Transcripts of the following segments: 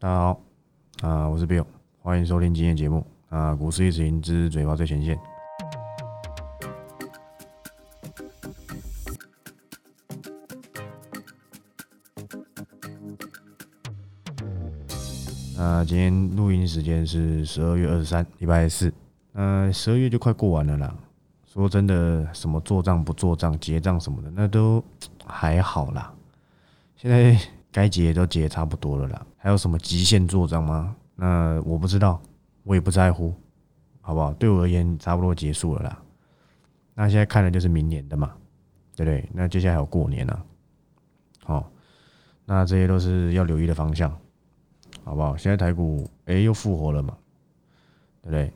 大家好，啊，我是 Bill，欢迎收听今天节目啊，股市一直赢之嘴巴最前线。那今天录音时间是十二月二十三，礼拜四。那十二月就快过完了啦。说真的，什么做账不做账、结账什么的，那都还好啦。现在该结都结差不多了啦。还有什么极限做账吗？那我不知道，我也不在乎，好不好？对我而言，差不多结束了啦。那现在看的就是明年的嘛，对不对？那接下来还有过年呢，好，那这些都是要留意的方向。好不好？现在台股哎又复活了嘛，对不对？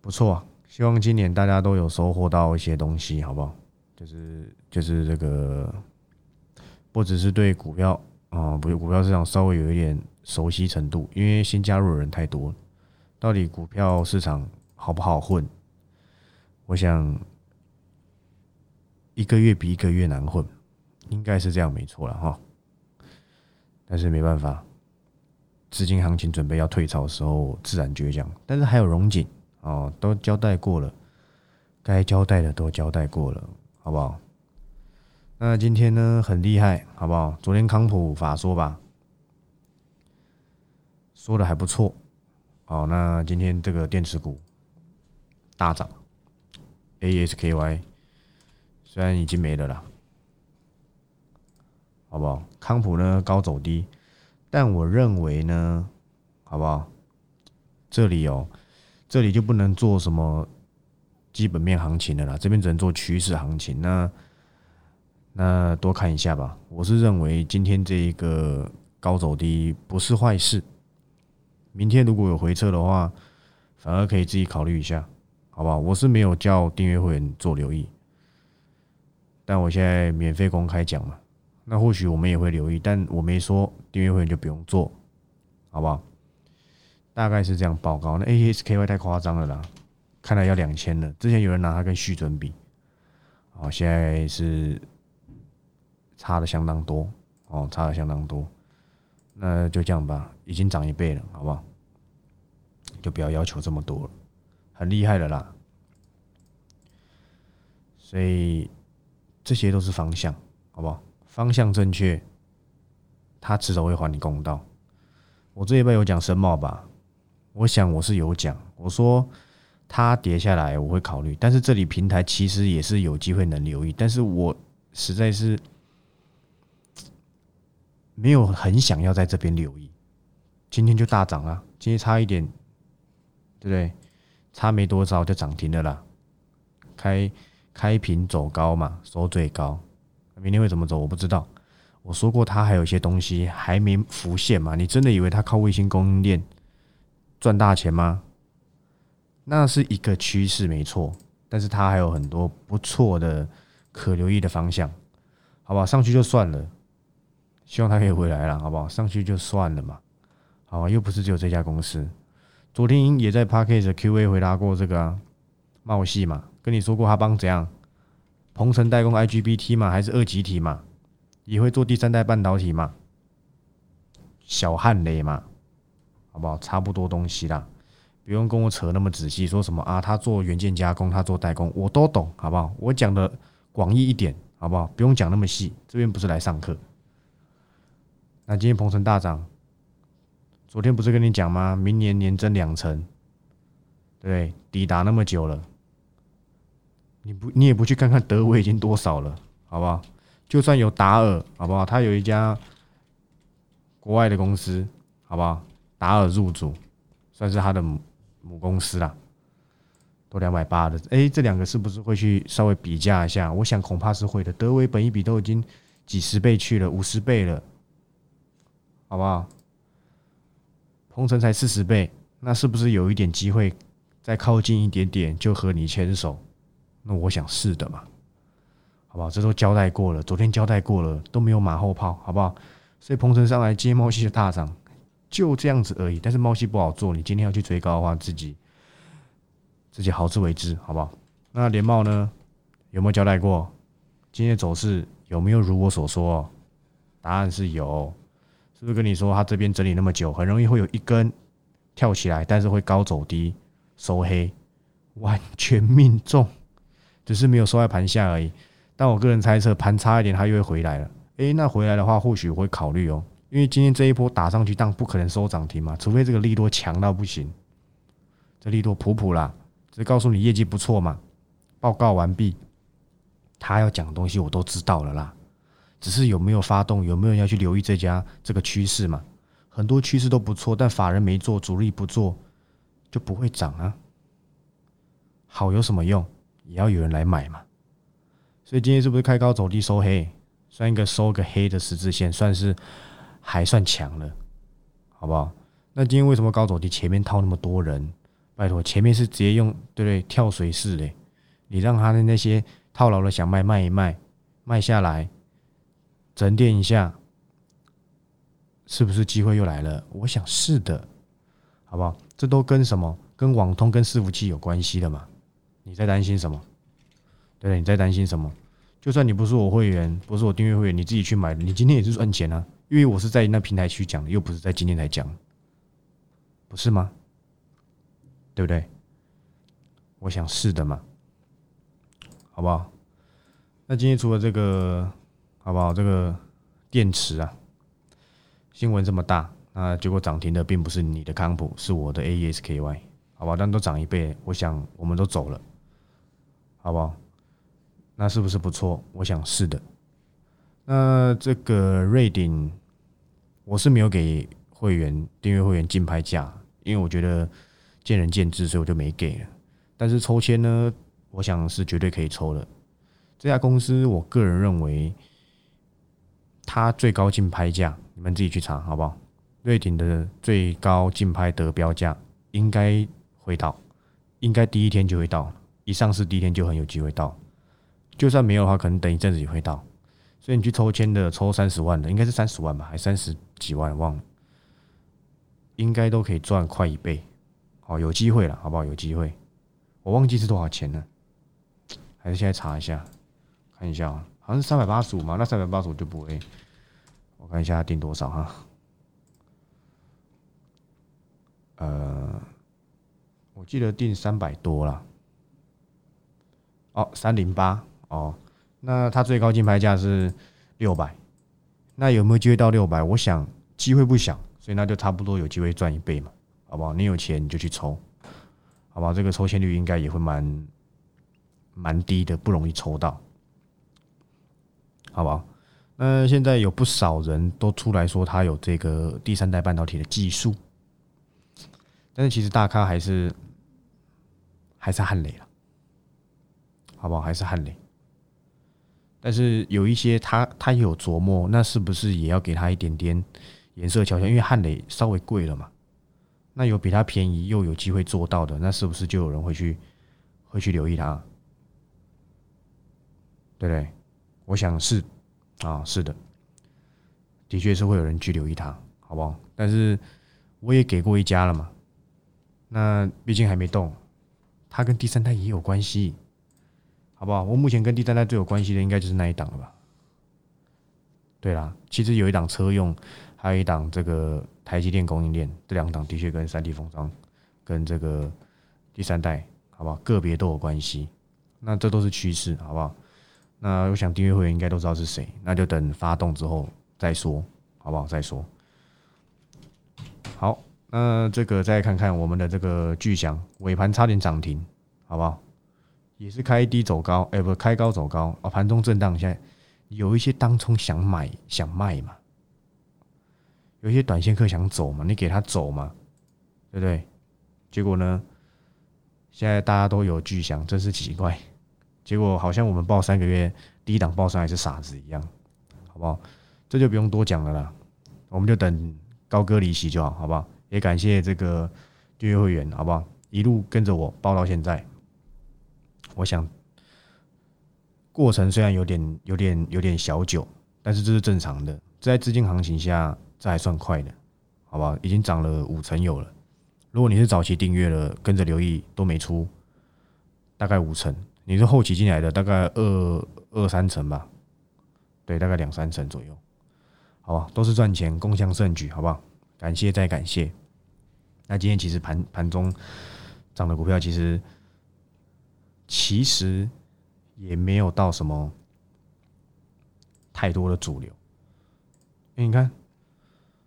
不错啊，希望今年大家都有收获到一些东西，好不好？就是就是这个，不只是对股票啊，不是股票市场稍微有一点熟悉程度，因为新加入的人太多，到底股票市场好不好混？我想一个月比一个月难混，应该是这样没错了哈。但是没办法。资金行情准备要退潮的时候，自然倔强。但是还有融景哦，都交代过了，该交代的都交代过了，好不好？那今天呢，很厉害，好不好？昨天康普法说吧，说的还不错。好，那今天这个电池股大涨，ASKY 虽然已经没了啦，好不好？康普呢，高走低。但我认为呢，好不好？这里哦，这里就不能做什么基本面行情的啦，这边只能做趋势行情。那那多看一下吧。我是认为今天这一个高走低不是坏事。明天如果有回撤的话，反而可以自己考虑一下，好不好？我是没有叫订阅会员做留意，但我现在免费公开讲嘛。那或许我们也会留意，但我没说订阅会员就不用做，好不好？大概是这样报告。那 ASKY 太夸张了啦，看来要两千了。之前有人拿它跟续准比，哦，现在是差的相当多，哦，差的相当多。那就这样吧，已经涨一倍了，好不好？就不要要求这么多了，很厉害的啦。所以这些都是方向，好不好？方向正确，他迟早会还你公道。我这一辈有讲深茂吧？我想我是有讲，我说它跌下来我会考虑，但是这里平台其实也是有机会能留意，但是我实在是没有很想要在这边留意。今天就大涨了，今天差一点，对不对？差没多少就涨停了啦，开开平走高嘛，收最高。明天会怎么走？我不知道。我说过，它还有一些东西还没浮现嘛？你真的以为它靠卫星供应链赚大钱吗？那是一个趋势，没错。但是它还有很多不错的可留意的方向，好吧？上去就算了，希望他可以回来了，好不好？上去就算了嘛，好？又不是只有这家公司。昨天也在 p a r k a s Q&A 回答过这个茂系嘛？跟你说过他帮怎样？鹏程代工 IGBT 嘛，还是二极体嘛？也会做第三代半导体嘛？小汉雷嘛，好不好？差不多东西啦，不用跟我扯那么仔细。说什么啊？他做元件加工，他做代工，我都懂，好不好？我讲的广义一点，好不好？不用讲那么细。这边不是来上课。那今天鹏程大涨，昨天不是跟你讲吗？明年年增两成，对，抵达那么久了。你不，你也不去看看德威已经多少了，好不好？就算有达尔，好不好？他有一家国外的公司，好不好？达尔入主，算是他的母母公司啦，都两百八的。哎，这两个是不是会去稍微比价一下？我想恐怕是会的。德威本一比都已经几十倍去了，五十倍了，好不好？鹏程才四十倍，那是不是有一点机会再靠近一点点，就和你牵手？那我想是的嘛，好不好？这都交代过了，昨天交代过了，都没有马后炮，好不好？所以鹏程上来接猫系的大涨，就这样子而已。但是猫系不好做，你今天要去追高的话，自己自己好自为之，好不好？那连茂呢？有没有交代过？今天走势有没有如我所说？答案是有，是是跟你说它这边整理那么久，很容易会有一根跳起来，但是会高走低收黑，完全命中，只是没有收在盘下而已。但我个人猜测，盘差一点它又会回来了。诶，那回来的话，或许我会考虑哦，因为今天这一波打上去，但不可能收涨停嘛，除非这个利多强到不行。这利多普普啦，只告诉你业绩不错嘛。报告完毕，他要讲的东西我都知道了啦，只是有没有发动，有没有人要去留意这家这个趋势嘛？很多趋势都不错，但法人没做，主力不做，就不会涨啊。好有什么用？也要有人来买嘛。所以今天是不是开高走低收黑？算一个收个黑的十字线，算是还算强了，好不好？那今天为什么高走低？前面套那么多人，拜托，前面是直接用对不对？跳水式的，你让他的那些套牢了想卖卖一卖，卖下来沉淀一下，是不是机会又来了？我想是的，好不好？这都跟什么？跟网通跟伺服器有关系的嘛？你在担心什么？对不对？你在担心什么？就算你不是我会员，不是我订阅会员，你自己去买，你今天也是赚钱啊！因为我是在那平台去讲的，又不是在今天才讲，不是吗？对不对？我想是的嘛，好不好？那今天除了这个，好不好？这个电池啊，新闻这么大，那结果涨停的并不是你的康普，是我的 AESKY，好吧？但都涨一倍，我想我们都走了，好不好？那是不是不错？我想是的。那这个瑞鼎，我是没有给会员订阅会员竞拍价，因为我觉得见仁见智，所以我就没给。但是抽签呢，我想是绝对可以抽的。这家公司，我个人认为，它最高竞拍价，你们自己去查好不好？瑞鼎的最高竞拍得标价应该会到，应该第一天就会到，一上市第一天就很有机会到。就算没有的话，可能等一阵子也会到。所以你去抽签的，抽三十万的，应该是三十万吧，还三十几万，忘了，应该都可以赚快一倍。好，有机会了，好不好？有机会。我忘记是多少钱了，还是现在查一下，看一下啊，好像是三百八十五嘛。那三百八十五就不会。我看一下定多少哈。呃，我记得定三百多了。哦，三零八。哦，那它最高金牌价是六百，那有没有机会到六百？我想机会不小，所以那就差不多有机会赚一倍嘛，好不好？你有钱你就去抽，好不好？这个抽签率应该也会蛮蛮低的，不容易抽到，好不好？那现在有不少人都出来说他有这个第三代半导体的技术，但是其实大咖还是还是汉雷了，好不好？还是汉雷。但是有一些他他也有琢磨，那是不是也要给他一点点颜色瞧瞧？因为汉磊稍微贵了嘛，那有比他便宜又有机会做到的，那是不是就有人会去会去留意他？对不对？我想是啊，是的，的确是会有人去留意他，好不好？但是我也给过一家了嘛，那毕竟还没动，他跟第三代也有关系。好不好？我目前跟第三代最有关系的应该就是那一档了吧？对啦，其实有一档车用，还有一档这个台积电供应链，这两档的确跟三 D 封装跟这个第三代，好不好？个别都有关系。那这都是趋势，好不好？那我想订阅会员应该都知道是谁，那就等发动之后再说，好不好？再说。好，那这个再看看我们的这个巨翔尾盘差点涨停，好不好？也是开低走高，哎，不，开高走高啊！盘中震荡，现在有一些当冲想买想卖嘛，有一些短线客想走嘛，你给他走嘛，对不对？结果呢，现在大家都有巨响，真是奇怪。结果好像我们报三个月低档报上还是傻子一样，好不好？这就不用多讲了啦，我们就等高歌离席就好，好不好？也感谢这个订阅会员，好不好？一路跟着我报到现在。我想，过程虽然有点、有点、有点小久，但是这是正常的。在资金行情下，这还算快的，好不好？已经涨了五成有了。如果你是早期订阅了，跟着留意都没出，大概五成。你是后期进来的，大概二二三成吧，对，大概两三成左右，好吧，都是赚钱，共襄盛举，好不好？感谢再感谢。那今天其实盘盘中涨的股票，其实其实也没有到什么太多的主流。哎，你看，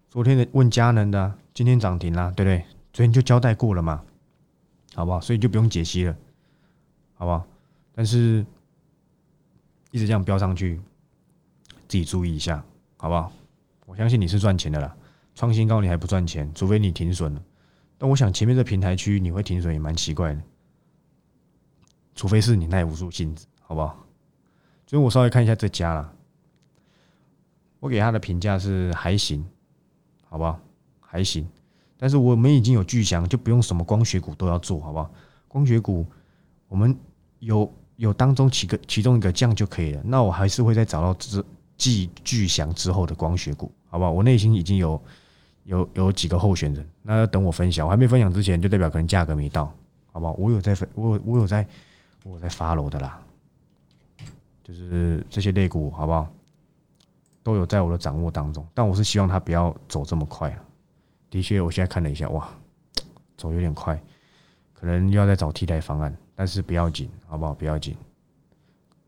昨天的问佳能的，今天涨停啦，对不对？昨天就交代过了嘛，好不好？所以就不用解析了，好不好？但是一直这样飙上去，自己注意一下，好不好？我相信你是赚钱的啦，创新高你还不赚钱，除非你停损了。但我想前面这平台区你会停损也蛮奇怪的，除非是你耐不住性子，好不好？所以我稍微看一下这家了，我给他的评价是还行，好不好？还行。但是我们已经有巨翔，就不用什么光学股都要做好不好？光学股我们有有当中几个其中一个降就可以了。那我还是会再找到这继巨翔之后的光学股，好不好？我内心已经有。有有几个候选人，那要等我分享。我还没分享之前，就代表可能价格没到，好不好？我有在分，我有我有在，我有在发楼的啦。就是这些类股，好不好？都有在我的掌握当中，但我是希望它不要走这么快。的确，我现在看了一下，哇，走有点快，可能又要再找替代方案，但是不要紧，好不好？不要紧，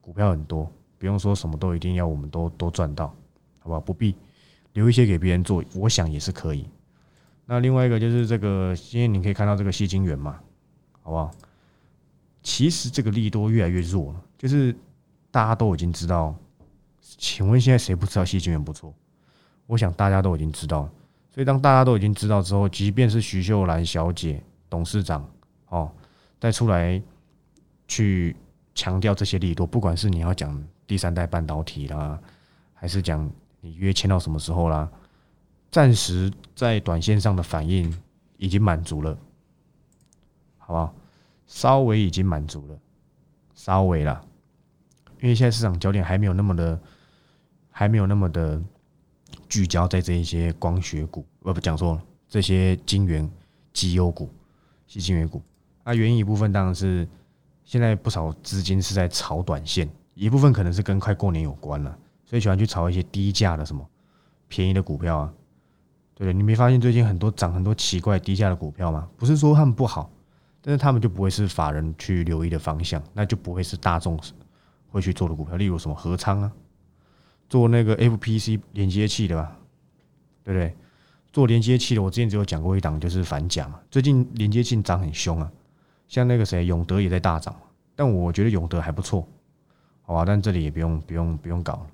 股票很多，不用说什么都一定要我们都都赚到，好不好？不必。留一些给别人做，我想也是可以。那另外一个就是这个，今天你可以看到这个细晶圆嘛，好不好？其实这个利多越来越弱了，就是大家都已经知道。请问现在谁不知道细晶圆不错？我想大家都已经知道。所以当大家都已经知道之后，即便是徐秀兰小姐董事长哦，再出来去强调这些利多，不管是你要讲第三代半导体啦，还是讲。你约签到什么时候啦？暂时在短线上的反应已经满足了，好不好？稍微已经满足了，稍微了，因为现在市场焦点还没有那么的，还没有那么的聚焦在这一些光学股，呃，不讲错了，这些晶圆、绩优股、细晶圆股。那原因一部分当然是现在不少资金是在炒短线，一部分可能是跟快过年有关了。所以喜欢去炒一些低价的什么便宜的股票啊，对？你没发现最近很多涨很多奇怪低价的股票吗？不是说他们不好，但是他们就不会是法人去留意的方向，那就不会是大众会去做的股票。例如什么合仓啊，做那个 FPC 连接器的吧，对不对？做连接器的，我之前只有讲过一档，就是反甲嘛。最近连接器涨很凶啊，像那个谁永德也在大涨，但我觉得永德还不错，好吧？但这里也不用不用不用搞了。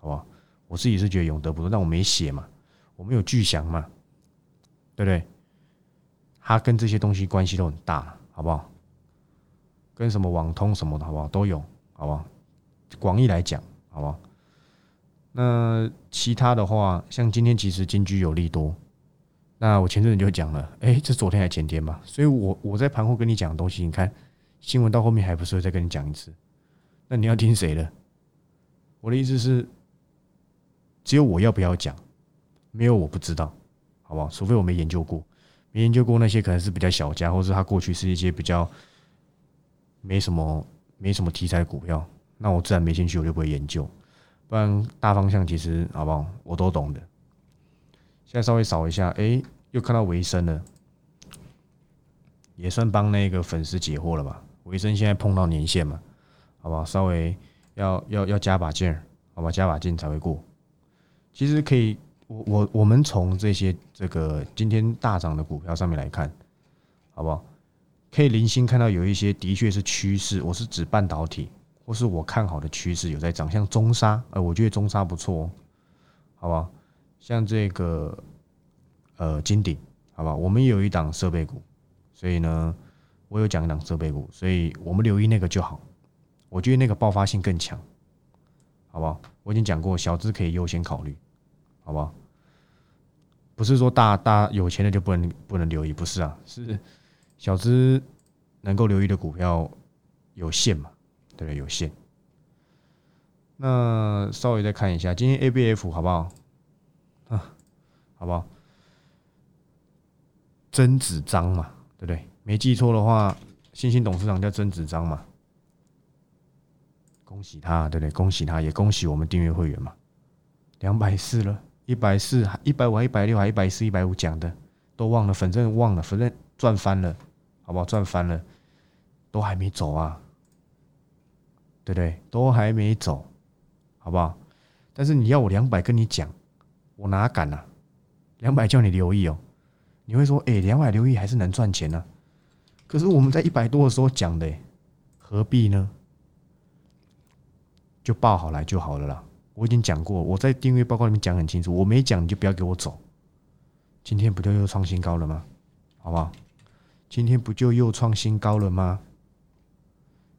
好不好？我自己是觉得永德不错，但我没写嘛，我们有巨祥嘛，对不对？它跟这些东西关系都很大，好不好？跟什么网通什么的，好不好？都有，好不好？广义来讲，好不好？那其他的话，像今天其实金居有利多，那我前阵子就讲了，哎，这昨天还前天吧，所以我我在盘后跟你讲的东西，你看新闻到后面还不是会再跟你讲一次？那你要听谁的？我的意思是。只有我要不要讲，没有我不知道，好不好？除非我没研究过，没研究过那些可能是比较小家，或者他过去是一些比较没什么、没什么题材股票，那我自然没兴趣，我就不会研究。不然大方向其实好不好，我都懂的。现在稍微扫一下，哎，又看到维生了，也算帮那个粉丝解惑了吧？维生现在碰到年线嘛，好不好？稍微要要要加把劲儿，好吧？加把劲才会过。其实可以，我我我们从这些这个今天大涨的股票上面来看，好不好？可以零星看到有一些的确是趋势，我是指半导体，或是我看好的趋势有在涨，像中沙，呃，我觉得中沙不错，哦好不好？像这个呃金鼎，好吧，我们有一档设备股，所以呢，我有讲一档设备股，所以我们留意那个就好，我觉得那个爆发性更强。好不好？我已经讲过，小资可以优先考虑，好不好？不是说大大有钱的就不能不能留意，不是啊，是小资能够留意的股票有限嘛？对不对？有限。那稍微再看一下今天 A B F 好不好？好不好？曾子章嘛，对不对？没记错的话，新兴董事长叫曾子章嘛。恭喜他，对不对？恭喜他，也恭喜我们订阅会员嘛，两百四了，一百四、一百五、一百六，还一百四、一百五讲的都忘了，反正忘了，反正赚翻了，好不好？赚翻了，都还没走啊，对不对？都还没走，好不好？但是你要我两百跟你讲，我哪敢啊？两百叫你留意哦，你会说，哎，两百留意还是能赚钱呢？可是我们在一百多的时候讲的，何必呢？就报好来就好了啦。我已经讲过，我在订阅报告里面讲很清楚，我没讲你就不要给我走。今天不就又创新高了吗？好不好？今天不就又创新高了吗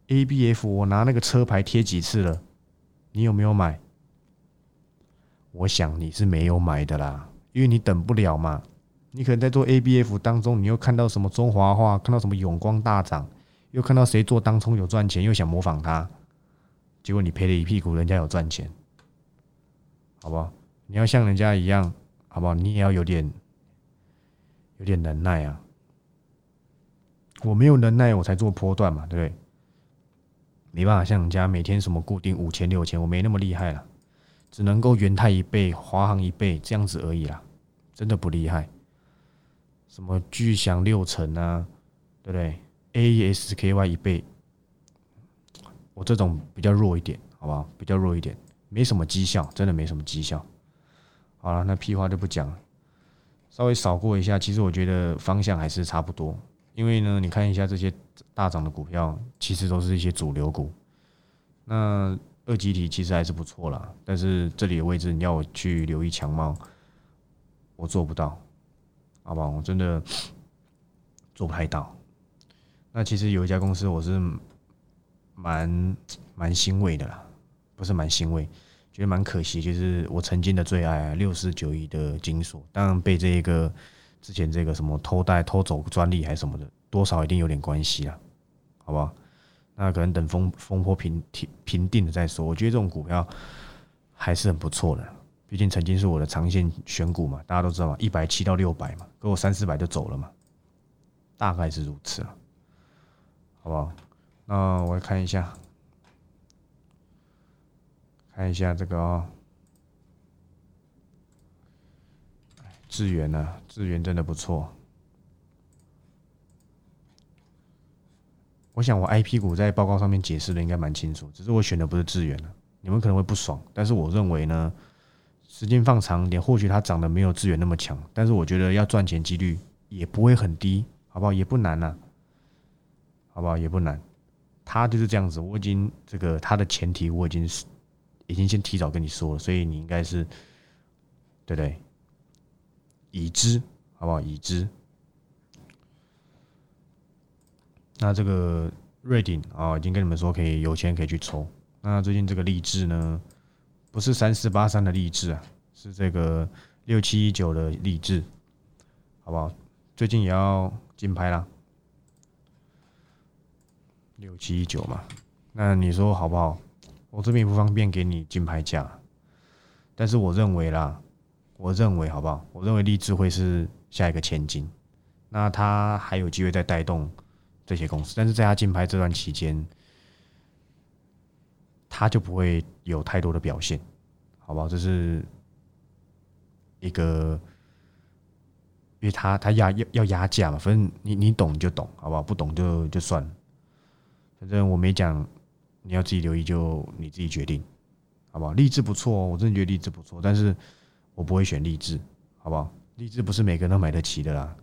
？A B F，我拿那个车牌贴几次了？你有没有买？我想你是没有买的啦，因为你等不了嘛。你可能在做 A B F 当中，你又看到什么中华化，看到什么永光大涨，又看到谁做当冲有赚钱，又想模仿他，结果你赔了一屁股，人家有赚钱。好不好？你要像人家一样，好不好？你也要有点，有点能耐啊！我没有能耐，我才做波段嘛，对不对？没办法像人家每天什么固定五千六千，我没那么厉害了，只能够元泰一倍，华航一倍这样子而已啦，真的不厉害。什么巨响六成啊，对不对？A S K Y 一倍，我这种比较弱一点，好不好？比较弱一点。没什么绩效，真的没什么绩效。好了，那屁话就不讲了。稍微扫过一下，其实我觉得方向还是差不多。因为呢，你看一下这些大涨的股票，其实都是一些主流股。那二级体其实还是不错啦，但是这里的位置你要我去留意强貌，我做不到，好不好？我真的做不太到。那其实有一家公司，我是蛮蛮欣慰的啦。不是蛮欣慰，觉得蛮可惜，就是我曾经的最爱，六四九一的金属，当然被这一个之前这个什么偷带、偷走专利还是什么的，多少一定有点关系啦，好不好？那可能等风风波平平平定了再说。我觉得这种股票还是很不错的，毕竟曾经是我的长线选股嘛，大家都知道嘛，一百七到六百嘛，给我三四百就走了嘛，大概是如此了，好不好？那我来看一下。看一下这个哦，智源呢？智源真的不错。我想我 I P 股在报告上面解释的应该蛮清楚，只是我选的不是智源了，你们可能会不爽。但是我认为呢，时间放长点，或许它涨得没有智源那么强，但是我觉得要赚钱几率也不会很低，好不好？也不难呐，好不好？也不难。它就是这样子，我已经这个它的前提我已经是。已经先提早跟你说了，所以你应该是对不对？已知好不好？已知。那这个瑞鼎啊，已经跟你们说可以有钱可以去抽。那最近这个励志呢，不是三四八三的励志啊，是这个六七一九的励志，好不好？最近也要竞拍啦，六七一九嘛。那你说好不好？我这边不方便给你竞拍价，但是我认为啦，我认为好不好？我认为励志会是下一个千金，那他还有机会再带动这些公司，但是在他竞拍这段期间，他就不会有太多的表现，好不好？这是一个，因为他他压要要压价嘛，反正你你懂就懂，好不好？不懂就就算了，反正我没讲。你要自己留意，就你自己决定，好不好？励志不错哦，我真的觉得励志不错，但是我不会选励志，好不好？励志不是每个人都买得起的啦，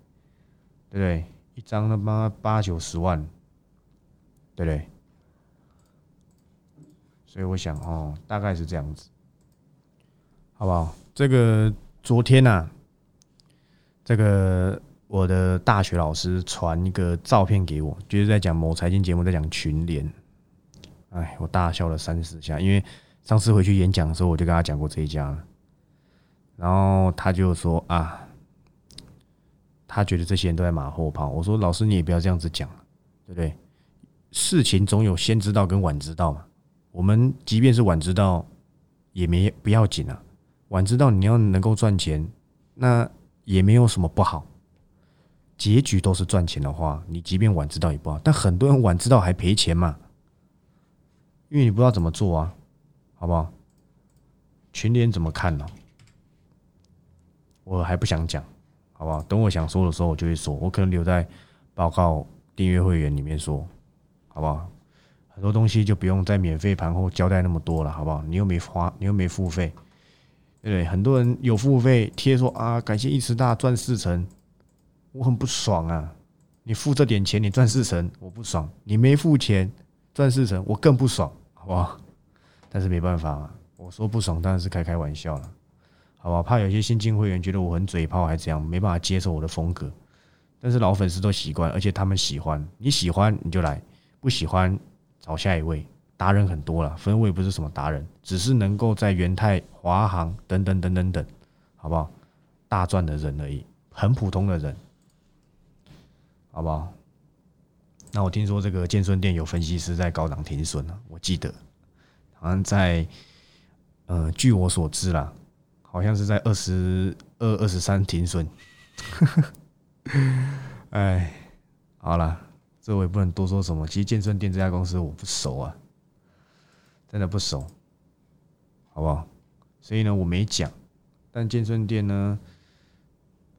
对不对？一张他妈八九十万，对不对？所以我想哦，大概是这样子，好不好？这个昨天呐，这个我的大学老师传一个照片给我，就是在讲某财经节目，在讲群联。哎，我大笑了三四下，因为上次回去演讲的时候，我就跟他讲过这一家，然后他就说啊，他觉得这些人都在马后炮。我说老师，你也不要这样子讲，对不对？事情总有先知道跟晚知道嘛。我们即便是晚知道，也没不要紧啊。晚知道你要能够赚钱，那也没有什么不好。结局都是赚钱的话，你即便晚知道也不好。但很多人晚知道还赔钱嘛。因为你不知道怎么做啊，好不好？群联怎么看呢？我还不想讲，好不好？等我想说的时候，我就会说，我可能留在报告订阅会员里面说，好不好？很多东西就不用在免费盘后交代那么多了，好不好？你又没花，你又没付费，对不对？很多人有付费贴说啊，感谢一池大赚四成，我很不爽啊！你付这点钱，你赚四成，我不爽；你没付钱赚四成，我更不爽，好不好？但是没办法嘛，我说不爽当然是开开玩笑了，好不好？怕有些新进会员觉得我很嘴炮，还怎样没办法接受我的风格。但是老粉丝都习惯，而且他们喜欢，你喜欢你就来，不喜欢找下一位。达人很多了，分位不是什么达人，只是能够在元泰、华航等等等等等，好不好？大赚的人而已，很普通的人，好不好？那我听说这个建顺店有分析师在高档停损了，我记得。好像在，呃，据我所知啦，好像是在二十二、二十三停损。哎，好了，这我也不能多说什么。其实健身店这家公司我不熟啊，真的不熟，好不好？所以呢，我没讲。但健身店呢，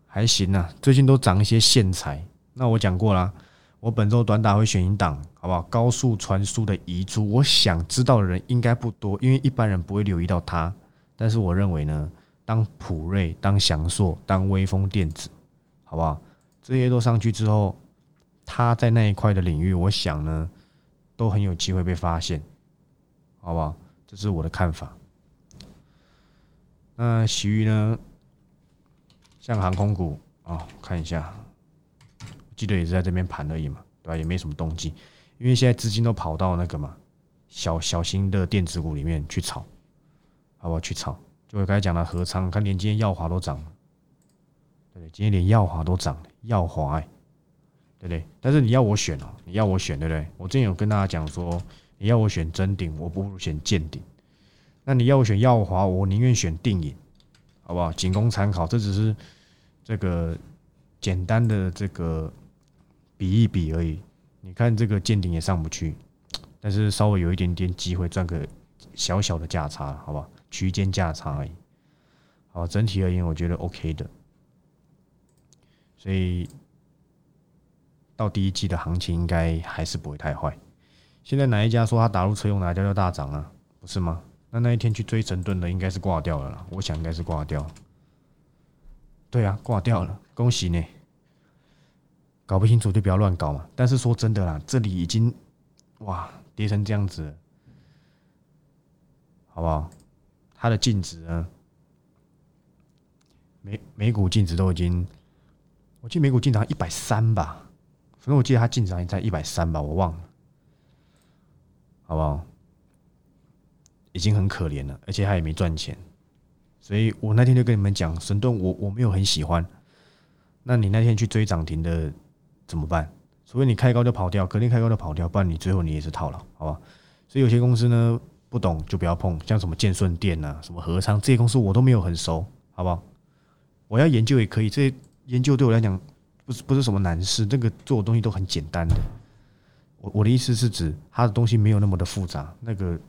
还行啊，最近都涨一些线材。那我讲过啦。我本周短打会选一档，好不好？高速传输的遗珠，我想知道的人应该不多，因为一般人不会留意到它。但是我认为呢，当普瑞、当翔硕、当微风电子，好不好？这些都上去之后，它在那一块的领域，我想呢，都很有机会被发现，好不好？这是我的看法。那其余呢，像航空股啊，看一下。记得也是在这边盘而已嘛，对吧？也没什么动静，因为现在资金都跑到那个嘛小小型的电子股里面去炒，好不好？去炒，就我刚才讲的合仓，看连今天耀华都涨了，对不对？今天连耀华都涨了，耀华哎，对不对？但是你要我选哦，你要我选，对不对？我之前有跟大家讲说，你要我选真顶，我不如选见顶。那你要我选耀华，我宁愿选定影，好不好？仅供参考，这只是这个简单的这个。比一比而已，你看这个见顶也上不去，但是稍微有一点点机会赚个小小的价差，好不好？区间价差而已。好，整体而言我觉得 OK 的，所以到第一季的行情应该还是不会太坏。现在哪一家说他打入车用，哪家就大涨啊？不是吗？那那一天去追神盾的应该是挂掉了啦，我想应该是挂掉。对啊，挂掉了，恭喜你。搞不清楚就不要乱搞嘛。但是说真的啦，这里已经哇跌成这样子，好不好？它的净值呢？每每股净值都已经，我记得每股净值一百三吧。反正我记得它净值在一百三吧，我忘了，好不好？已经很可怜了，而且它也没赚钱。所以我那天就跟你们讲，神盾我我没有很喜欢。那你那天去追涨停的？怎么办？除非你开高就跑掉，肯定开高就跑掉，不然你最后你也是套牢，好吧？所以有些公司呢不懂就不要碰，像什么建顺店呐、什么和昌这些公司我都没有很熟，好不好？我要研究也可以，这些研究对我来讲不是不是什么难事，这个做的东西都很简单的。我我的意思是指它的东西没有那么的复杂，那个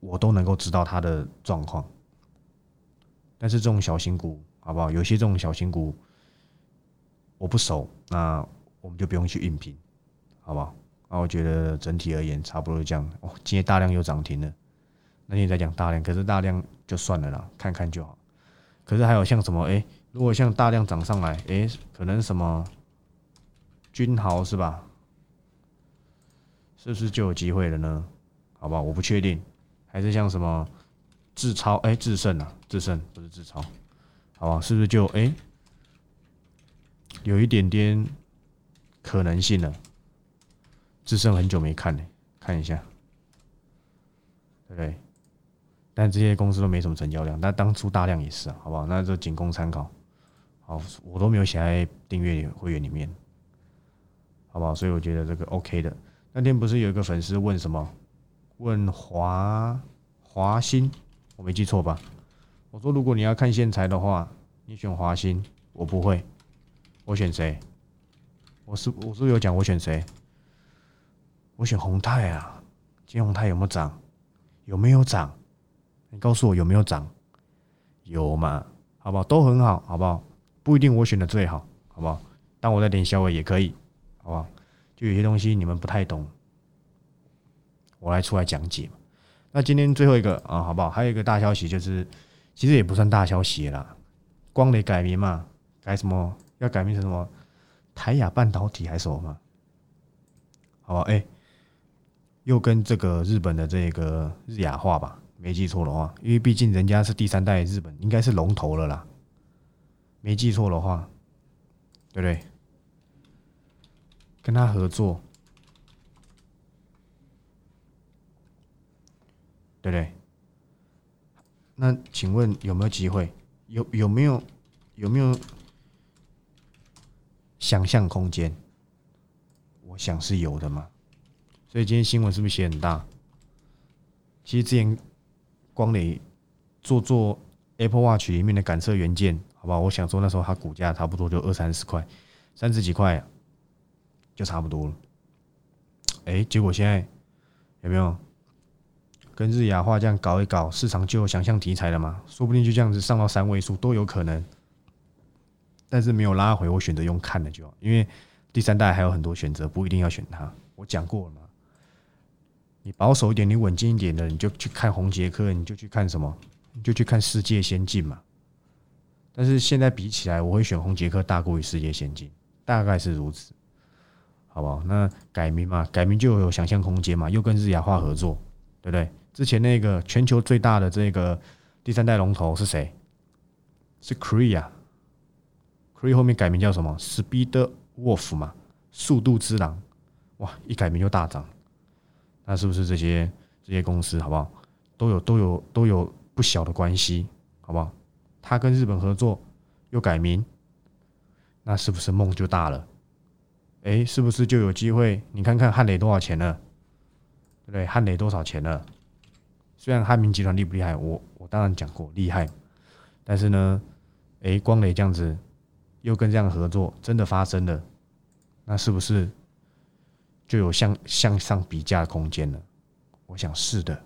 我都能够知道它的状况。但是这种小型股，好不好？有些这种小型股。我不熟，那我们就不用去应聘，好不好？那我觉得整体而言差不多这样。哦，今天大量又涨停了，那你在讲大量，可是大量就算了啦，看看就好。可是还有像什么？哎，如果像大量涨上来，哎，可能什么君豪是吧？是不是就有机会了呢？好吧，我不确定。还是像什么智超？哎，智胜啊，智胜不是智超，好吧？是不是就哎？有一点点可能性了，智胜很久没看了，看一下，对不对？但这些公司都没什么成交量，但当初大量也是啊，好不好？那就仅供参考。好，我都没有写在订阅会员里面，好不好？所以我觉得这个 OK 的。那天不是有一个粉丝问什么？问华华兴，我没记错吧？我说如果你要看线材的话，你选华兴，我不会。我选谁？我是我是不是有讲我选谁？我选宏泰啊！今天宏泰有没有涨？有没有涨？你告诉我有没有涨？有嘛？好不好？都很好，好不好？不一定我选的最好，好不好？但我在点小尾也可以，好不好？就有些东西你们不太懂，我来出来讲解。那今天最后一个啊，好不好？还有一个大消息就是，其实也不算大消息啦，光磊改名嘛，改什么？要改名成什么？台亚半导体还是什么嘛？好，哎，又跟这个日本的这个日亚化吧，没记错的话，因为毕竟人家是第三代日本，应该是龙头了啦，没记错的话，对不对？跟他合作，对不对？那请问有没有机会？有有没有有没有想象空间？我想是有的嘛。所以今天新闻是不是写很大？其实之前光磊做做 Apple Watch 里面的感测元件，好吧？我想说那时候它股价差不多就二三十块，三十几块。就差不多了，哎，结果现在有没有跟日亚化这样搞一搞，市场就有想象题材了嘛？说不定就这样子上到三位数都有可能，但是没有拉回，我选择用看的就好，因为第三代还有很多选择，不一定要选它。我讲过了嘛，你保守一点，你稳健一点的，你就去看红杰克，你就去看什么，你就去看世界先进嘛。但是现在比起来，我会选红杰克大过于世界先进，大概是如此。好不好？那改名嘛，改名就有想象空间嘛，又跟日亚化合作，对不对？之前那个全球最大的这个第三代龙头是谁？是 Korea，Korea 后面改名叫什么？Speed Wolf 嘛，速度之狼。哇，一改名就大涨，那是不是这些这些公司好不好？都有都有都有不小的关系，好不好？他跟日本合作又改名，那是不是梦就大了？哎，是不是就有机会？你看看汉磊多少钱了，对不对？汉磊多少钱了？虽然汉明集团厉不厉害，我我当然讲过厉害，但是呢，哎，光磊这样子又跟这样合作，真的发生了，那是不是就有向向上比价的空间了？我想是的，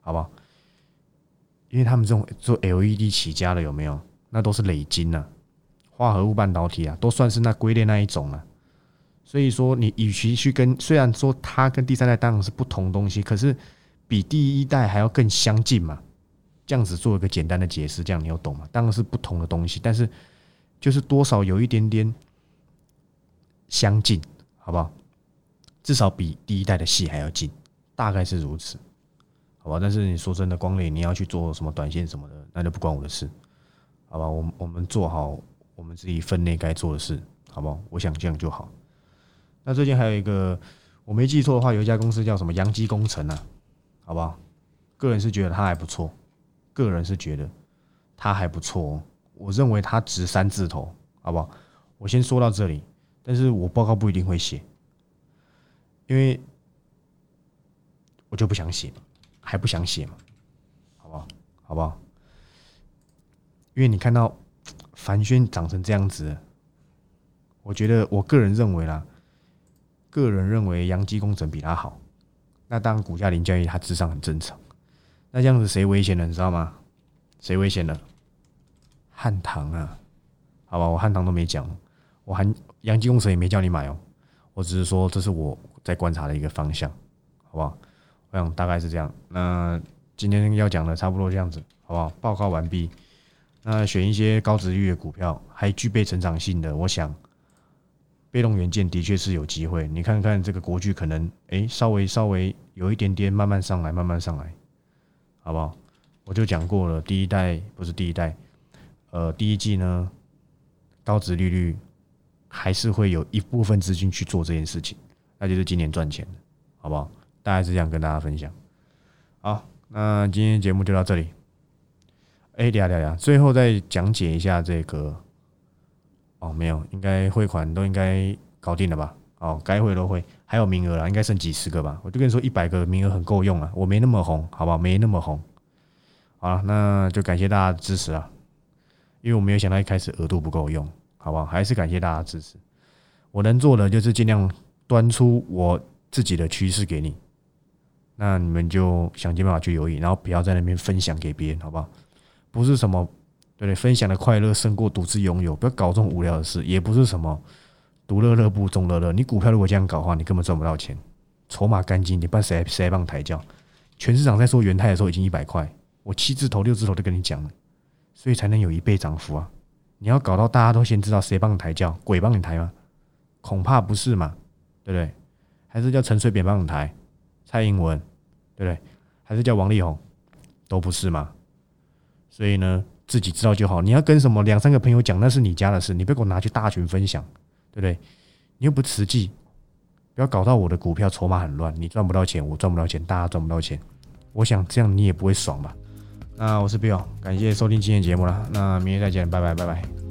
好不好？因为他们这种做 LED 起家的有没有？那都是累金呐，化合物半导体啊，都算是那归类那一种了。所以说，你与其去跟，虽然说它跟第三代当然是不同东西，可是比第一代还要更相近嘛。这样子做一个简单的解释，这样你有懂吗？当然是不同的东西，但是就是多少有一点点相近，好不好？至少比第一代的戏还要近，大概是如此，好吧？但是你说真的，光磊你要去做什么短线什么的，那就不关我的事，好吧？我我们做好我们自己分内该做的事，好不好？我想这样就好。那最近还有一个，我没记错的话，有一家公司叫什么阳基工程啊，好不好？个人是觉得它还不错，个人是觉得它还不错，哦我认为它值三字头，好不好？我先说到这里，但是我报告不一定会写，因为我就不想写，还不想写嘛，好不好？好不好？因为你看到凡轩长成这样子，我觉得我个人认为啦。个人认为阳基工程比他好，那当然股价凌驾于它之上很正常。那这样子谁危险了？你知道吗？谁危险了？汉唐啊，好吧，我汉唐都没讲，我汉阳基工程也没叫你买哦，我只是说这是我在观察的一个方向，好不好？我想大概是这样。那今天要讲的差不多这样子，好不好？报告完毕。那选一些高值率的股票，还具备成长性的，我想。被动元件的确是有机会，你看看这个国巨可能哎，稍微稍微有一点点慢慢上来，慢慢上来，好不好？我就讲过了，第一代不是第一代，呃，第一季呢，高值利率还是会有一部分资金去做这件事情，那就是今年赚钱的，好不好？大概是这样跟大家分享。好，那今天节目就到这里。哎，等下等下，最后再讲解一下这个。哦，没有，应该汇款都应该搞定了吧？哦，该汇都汇，还有名额了，应该剩几十个吧？我就跟你说，一百个名额很够用啊，我没那么红，好不好？没那么红。好了，那就感谢大家的支持啊，因为我没有想到一开始额度不够用，好不好？还是感谢大家支持。我能做的就是尽量端出我自己的趋势给你，那你们就想尽办法去留意，然后不要在那边分享给别人，好不好？不是什么对对？分享的快乐胜过独自拥有，不要搞这种无聊的事，也不是什么独乐乐不众乐乐。你股票如果这样搞的话，你根本赚不到钱，筹码干净，你帮谁谁帮抬轿？全市场在说元泰的时候已经一百块，我七字头六字头都跟你讲了，所以才能有一倍涨幅啊！你要搞到大家都先知道谁帮你抬轿，鬼帮你抬吗？恐怕不是嘛，对不对？还是叫陈水扁帮你抬，蔡英文，对不对？还是叫王力宏，都不是嘛？所以呢，自己知道就好。你要跟什么两三个朋友讲，那是你家的事，你别给我拿去大群分享，对不对？你又不实际，不要搞到我的股票筹码很乱，你赚不到钱，我赚不到钱，大家赚不到钱。我想这样你也不会爽吧？那我是 Bill，感谢收听今天节目了，那明天再见，拜拜拜拜。